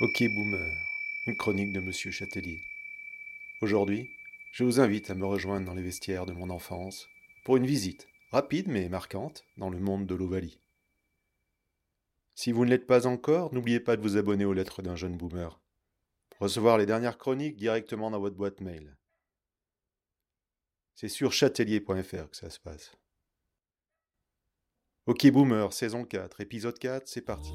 Ok Boomer, une chronique de Monsieur Châtelier. Aujourd'hui, je vous invite à me rejoindre dans les vestiaires de mon enfance pour une visite, rapide mais marquante, dans le monde de l'Ovalie. Si vous ne l'êtes pas encore, n'oubliez pas de vous abonner aux lettres d'un jeune boomer. Recevoir les dernières chroniques directement dans votre boîte mail. C'est sur châtelier.fr que ça se passe. Ok Boomer, saison 4, épisode 4, c'est parti.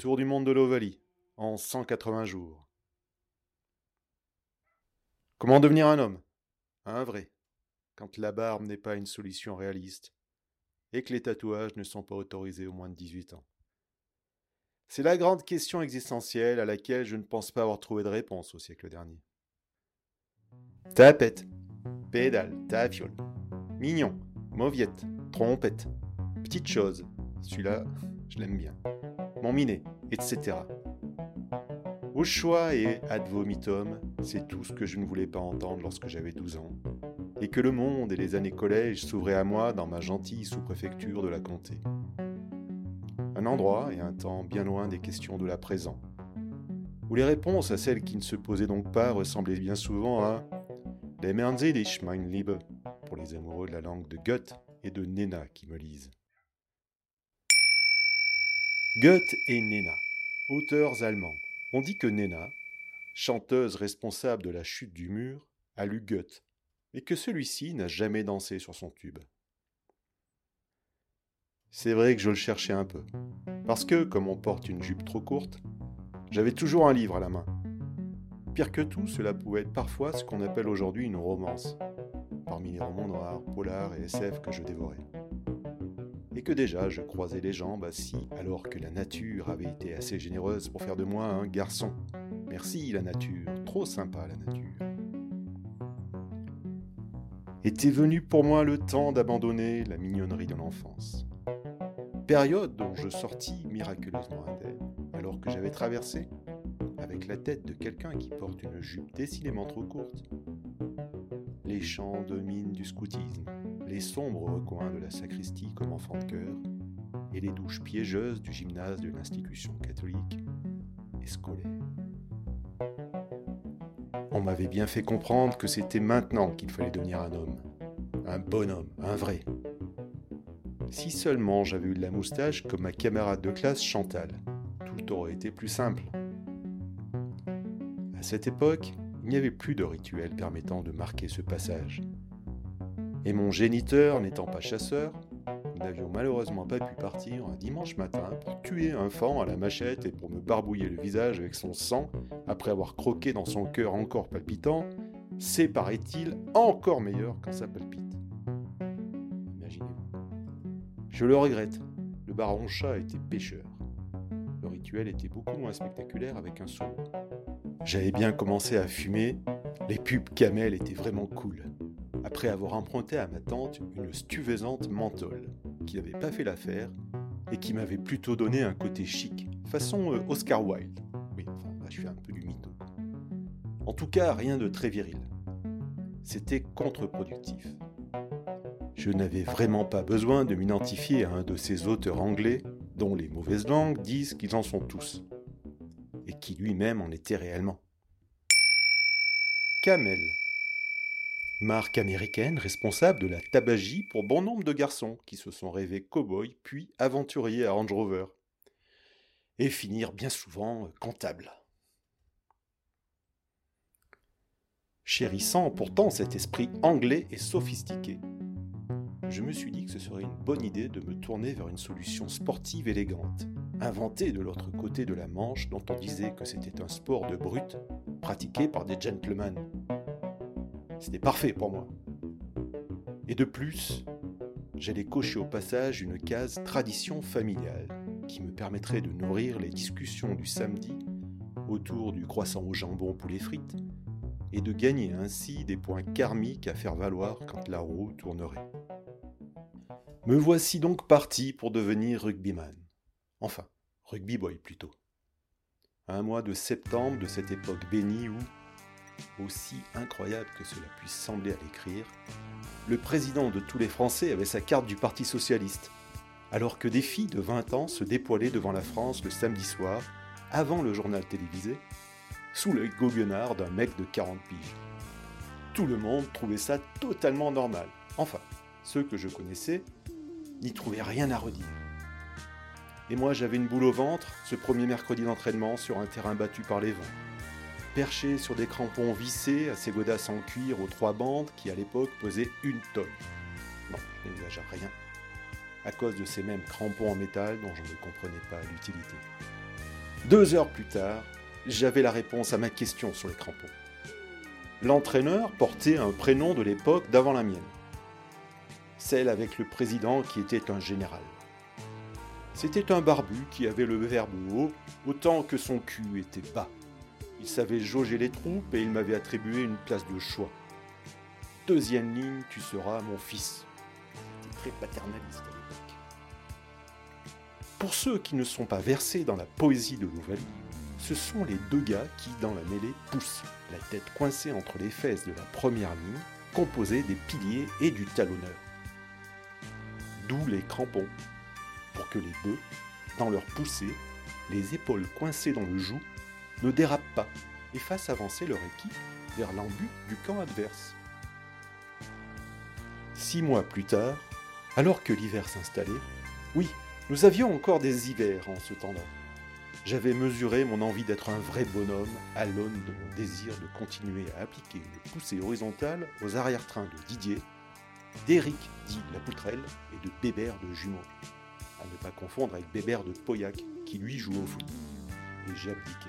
Tour du monde de l'Ovalie, en 180 jours. Comment devenir un homme? Un vrai, quand la barbe n'est pas une solution réaliste et que les tatouages ne sont pas autorisés aux moins de 18 ans. C'est la grande question existentielle à laquelle je ne pense pas avoir trouvé de réponse au siècle dernier. Tapette, pédale, tafiole, mignon, mauviette, trompette, petite chose, celui-là, je l'aime bien mon minet, etc. Au choix et ad vomitum, c'est tout ce que je ne voulais pas entendre lorsque j'avais 12 ans, et que le monde et les années collège s'ouvraient à moi dans ma gentille sous-préfecture de la comté. Un endroit et un temps bien loin des questions de la présent, où les réponses à celles qui ne se posaient donc pas ressemblaient bien souvent à Les dich, mein Liebe, pour les amoureux de la langue de Goethe et de Nena qui me lisent. Goethe et Nena, auteurs allemands. On dit que Nena, chanteuse responsable de la chute du mur, a lu Goethe, et que celui-ci n'a jamais dansé sur son tube. C'est vrai que je le cherchais un peu, parce que, comme on porte une jupe trop courte, j'avais toujours un livre à la main. Pire que tout, cela pouvait être parfois ce qu'on appelle aujourd'hui une romance, parmi les romans noirs, polars et SF que je dévorais et que déjà je croisais les jambes assis alors que la nature avait été assez généreuse pour faire de moi un garçon. Merci la nature, trop sympa la nature. Était venu pour moi le temps d'abandonner la mignonnerie de l'enfance. Période dont je sortis miraculeusement indemne, alors que j'avais traversé, avec la tête de quelqu'un qui porte une jupe décidément trop courte, les champs de mine du scoutisme, les sombres recoins de la sacristie comme enfant de chœur, et les douches piégeuses du gymnase de l'institution catholique et scolaire. On m'avait bien fait comprendre que c'était maintenant qu'il fallait devenir un homme, un bonhomme, un vrai. Si seulement j'avais eu de la moustache comme ma camarade de classe Chantal, tout aurait été plus simple. À cette époque, il n'y avait plus de rituel permettant de marquer ce passage. Et mon géniteur n'étant pas chasseur, nous n'avions malheureusement pas pu partir un dimanche matin pour tuer un fan à la machette et pour me barbouiller le visage avec son sang après avoir croqué dans son cœur encore palpitant. C'est, paraît-il, encore meilleur quand ça palpite. Imaginez-vous. Je le regrette, le baron chat était pêcheur. Le rituel était beaucoup moins spectaculaire avec un solo. J'avais bien commencé à fumer, les pubs Camel étaient vraiment cool après avoir emprunté à ma tante une stuvesante menthol, qui n'avait pas fait l'affaire et qui m'avait plutôt donné un côté chic, façon euh, Oscar Wilde. Oui, enfin, là, je fais un peu du mytho. En tout cas, rien de très viril. C'était contre-productif. Je n'avais vraiment pas besoin de m'identifier à un de ces auteurs anglais dont les mauvaises langues disent qu'ils en sont tous, et qui lui-même en était réellement. Camel marque américaine responsable de la tabagie pour bon nombre de garçons qui se sont rêvés cow-boys puis aventuriers à Range Rover, et finir bien souvent comptables. Chérissant pourtant cet esprit anglais et sophistiqué, je me suis dit que ce serait une bonne idée de me tourner vers une solution sportive élégante, inventée de l'autre côté de la Manche dont on disait que c'était un sport de brute pratiqué par des gentlemen. C'était parfait pour moi. Et de plus, j'allais cocher au passage une case tradition familiale qui me permettrait de nourrir les discussions du samedi autour du croissant au jambon poulet frites, et de gagner ainsi des points karmiques à faire valoir quand la roue tournerait. Me voici donc parti pour devenir rugbyman. Enfin, rugby boy plutôt. Un mois de septembre de cette époque bénie où, aussi incroyable que cela puisse sembler à l'écrire, le président de tous les Français avait sa carte du Parti socialiste, alors que des filles de 20 ans se dépoilaient devant la France le samedi soir, avant le journal télévisé, sous l'œil goguenard d'un mec de 40 piges. Tout le monde trouvait ça totalement normal. Enfin, ceux que je connaissais n'y trouvaient rien à redire. Et moi j'avais une boule au ventre ce premier mercredi d'entraînement sur un terrain battu par les vents. Perché sur des crampons vissés à ces godasses en cuir aux trois bandes qui à l'époque pesaient une tonne. Non, je n'exagère rien. À cause de ces mêmes crampons en métal dont je ne comprenais pas l'utilité. Deux heures plus tard, j'avais la réponse à ma question sur les crampons. L'entraîneur portait un prénom de l'époque d'avant la mienne. Celle avec le président qui était un général. C'était un barbu qui avait le verbe haut autant que son cul était bas. Il savait jauger les troupes et il m'avait attribué une place de choix. Deuxième ligne, tu seras mon fils. Très paternaliste à l'époque. Pour ceux qui ne sont pas versés dans la poésie de Louvain, ce sont les deux gars qui, dans la mêlée, poussent, la tête coincée entre les fesses de la première ligne, composée des piliers et du talonneur. D'où les crampons, pour que les bœufs, dans leur poussée, les épaules coincées dans le joug, ne dérapent pas et fassent avancer leur équipe vers l'embut du camp adverse. Six mois plus tard, alors que l'hiver s'installait, oui, nous avions encore des hivers en ce temps-là. J'avais mesuré mon envie d'être un vrai bonhomme à l'aune de mon désir de continuer à appliquer le poussée horizontal aux arrière-trains de Didier, d'Éric dit La Poutrelle et de Bébert de Jumeaux à ne pas confondre avec Bébert de Pauillac, qui lui joue au foot. Et j'ai abdiqué.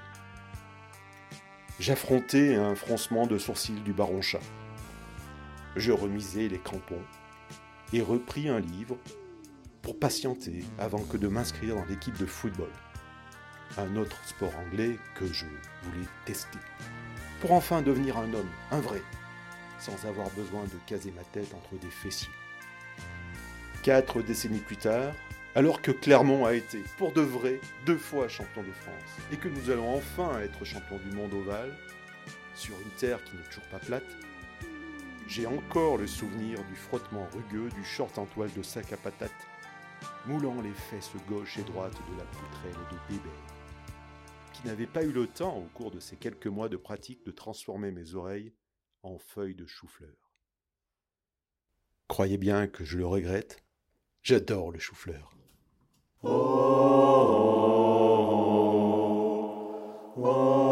J'affrontais un froncement de sourcils du baron chat. Je remisais les crampons et repris un livre pour patienter avant que de m'inscrire dans l'équipe de football. Un autre sport anglais que je voulais tester. Pour enfin devenir un homme, un vrai, sans avoir besoin de caser ma tête entre des fessiers. Quatre décennies plus tard, alors que Clermont a été, pour de vrai, deux fois champion de France, et que nous allons enfin être champion du monde ovale, sur une terre qui n'est toujours pas plate, j'ai encore le souvenir du frottement rugueux du short en toile de sac à patates, moulant les fesses gauche et droite de la poutrelle de bébé, qui n'avait pas eu le temps, au cours de ces quelques mois de pratique, de transformer mes oreilles en feuilles de chou-fleur. Croyez bien que je le regrette, j'adore le chou-fleur. Oh, oh, oh,